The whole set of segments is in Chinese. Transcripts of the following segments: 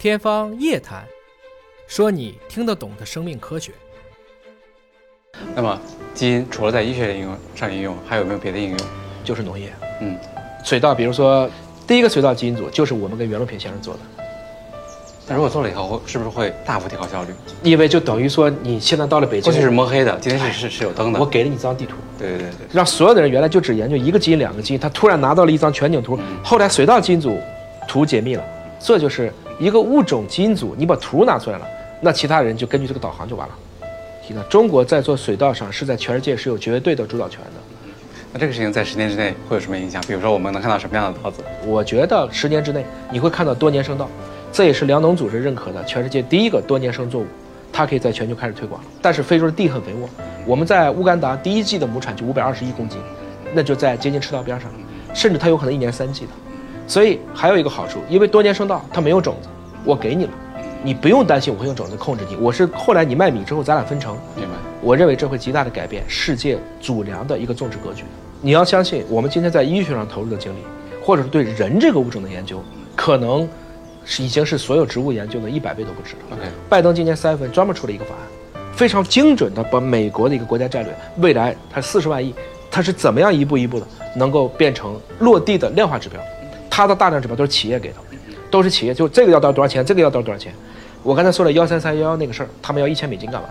天方夜谭，说你听得懂的生命科学。那么，基因除了在医学应用上应用，还有没有别的应用？就是农业。嗯，水稻，比如说第一个水稻基因组就是我们跟袁隆平先生做的，那如果做了以后，是不是会大幅提高效率？因为就等于说你现在到了北京过去，是摸黑的，今天是是是有灯的。我给了你一张地图，对对对对，让所有的人原来就只研究一个基因、两个基因，他突然拿到了一张全景图。后来水稻基因组图解密了，这就是一个物种基因组，你把图拿出来了，那其他人就根据这个导航就完了。提到中国在做水稻上是在全世界是有绝对的主导权的。那这个事情在十年之内会有什么影响？比如说，我们能看到什么样的稻子？我觉得十年之内你会看到多年生稻，这也是粮农组织认可的全世界第一个多年生作物，它可以在全球开始推广。但是非洲的地很肥沃，我们在乌干达第一季的亩产就五百二十一公斤，那就在接近赤道边上，甚至它有可能一年三季的。所以还有一个好处，因为多年生稻它没有种子，我给你了，你不用担心我会用种子控制你。我是后来你卖米之后咱俩分成，明白？我认为这会极大的改变世界主粮的一个种植格局。你要相信，我们今天在医学上投入的精力，或者是对人这个物种的研究，可能是已经是所有植物研究的一百倍都不止了。OK，拜登今年三月份专门出了一个法案，非常精准的把美国的一个国家战略，未来它四十万亿，它是怎么样一步一步的能够变成落地的量化指标，它的大量指标都是企业给的，都是企业，就这个要到多少钱，这个要到多少钱。我刚才说了幺三三幺幺那个事儿，他们要一千美金干嘛？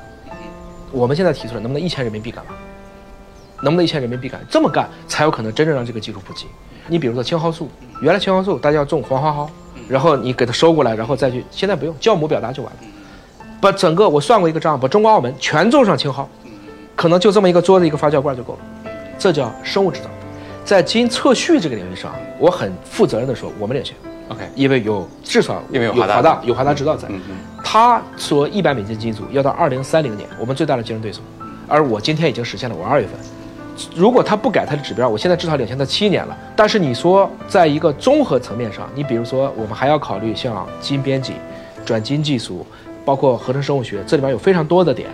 我们现在提出来，能不能一千人民币干嘛？能不能一千人民币干？这么干才有可能真正让这个技术普及。你比如说青蒿素，原来青蒿素大家要种黄花蒿，然后你给它收过来，然后再去，现在不用，酵母表达就完了。把整个我算过一个账，把中国澳门全种上青蒿，可能就这么一个桌子一个发酵罐就够了。这叫生物制造。在基因测序这个领域上，我很负责任的说，我们领先，OK，因为有至少因为有华大有华大指导在。嗯嗯，他说一百美金基因组要到二零三零年，我们最大的竞争对手，而我今天已经实现了，我二月份。如果他不改他的指标，我现在至少领先他七年了。但是你说，在一个综合层面上，你比如说，我们还要考虑像基因编辑、转基因技术，包括合成生物学，这里边有非常多的点。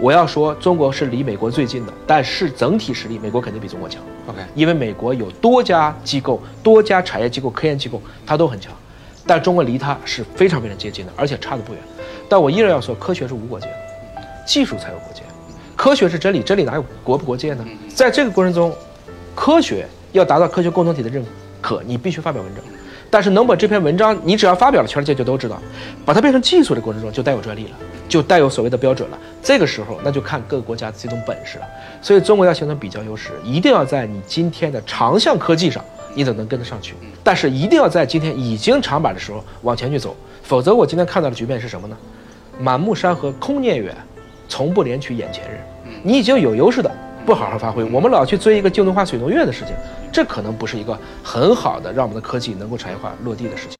我要说，中国是离美国最近的，但是整体实力，美国肯定比中国强。OK，因为美国有多家机构、多家产业机构、科研机构，它都很强，但中国离它是非常非常接近的，而且差得不远。但我依然要说，科学是无国界的，技术才有国界。科学是真理，真理哪有国不国界呢？在这个过程中，科学要达到科学共同体的认可，你必须发表文章。但是能把这篇文章，你只要发表了，全世界就都知道。把它变成技术的过程中，就带有专利了，就带有所谓的标准了。这个时候，那就看各个国家的这种本事了。所以，中国要形成比较优势，一定要在你今天的长项科技上，你怎么能跟得上去？但是一定要在今天已经长板的时候往前去走，否则我今天看到的局面是什么呢？满目山河空念远，从不怜取眼前人。你已经有优势的，不好好发挥，我们老去追一个镜头化水农业的事情，这可能不是一个很好的让我们的科技能够产业化落地的事情。